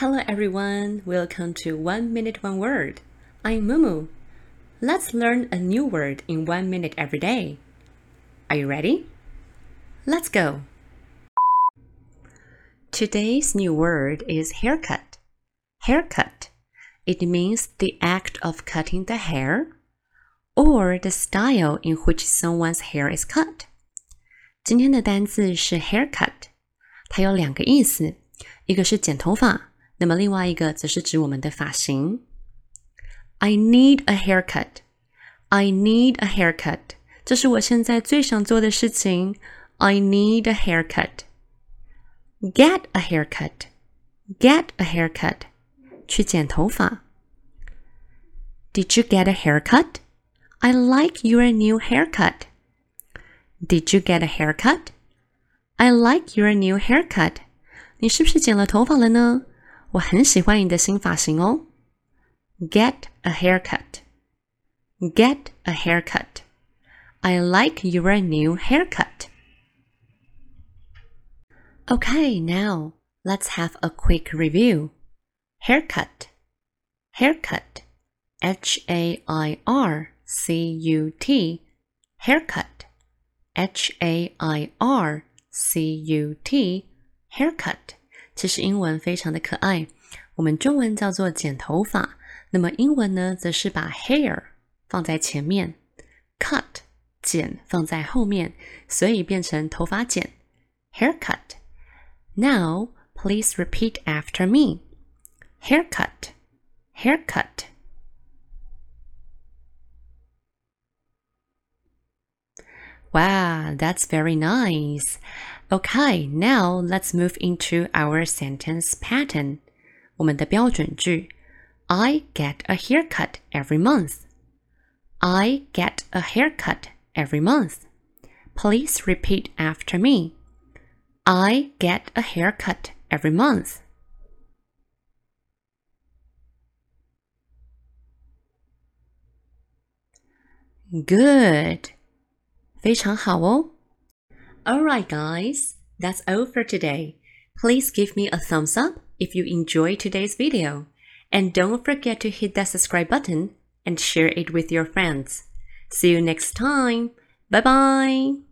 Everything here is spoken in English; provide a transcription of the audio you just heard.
Hello everyone, welcome to One Minute One Word. I'm Mumu. Let's learn a new word in one minute every day. Are you ready? Let's go. Today's new word is haircut. Haircut. It means the act of cutting the hair or the style in which someone's hair is cut. 今天的单词是 haircut，它有两个意思，一个是剪头发， 那么另外一个则是指我们的发型。I need a haircut. I need a haircut. 这是我现在最想做的事情。I need a haircut. Get a haircut. Get a haircut. 去剪头发。Did you get a haircut? I like your new haircut. Did you get a haircut? I like your new haircut. 你是不是剪了头发了呢？ 我很喜欢你的新发型哦。Get a haircut. Get a haircut. I like your new haircut. Okay, now let's have a quick review. Haircut. Haircut. H A I R C U T. Haircut. H A I R C U T. Haircut. 其实英文非常的可爱，我们中文叫做剪头发，那么英文呢，则是把 hair 放在前面，cut 剪放在后面，所以变成头发剪，haircut。Now please repeat after me. Haircut, haircut. Wow, that's very nice. Okay, now let's move into our sentence pattern. 我们的标准句 I get a haircut every month. I get a haircut every month. Please repeat after me. I get a haircut every month. Good. 非常好哦。 Alright, guys, that's all for today. Please give me a thumbs up if you enjoyed today's video. And don't forget to hit that subscribe button and share it with your friends. See you next time. Bye bye.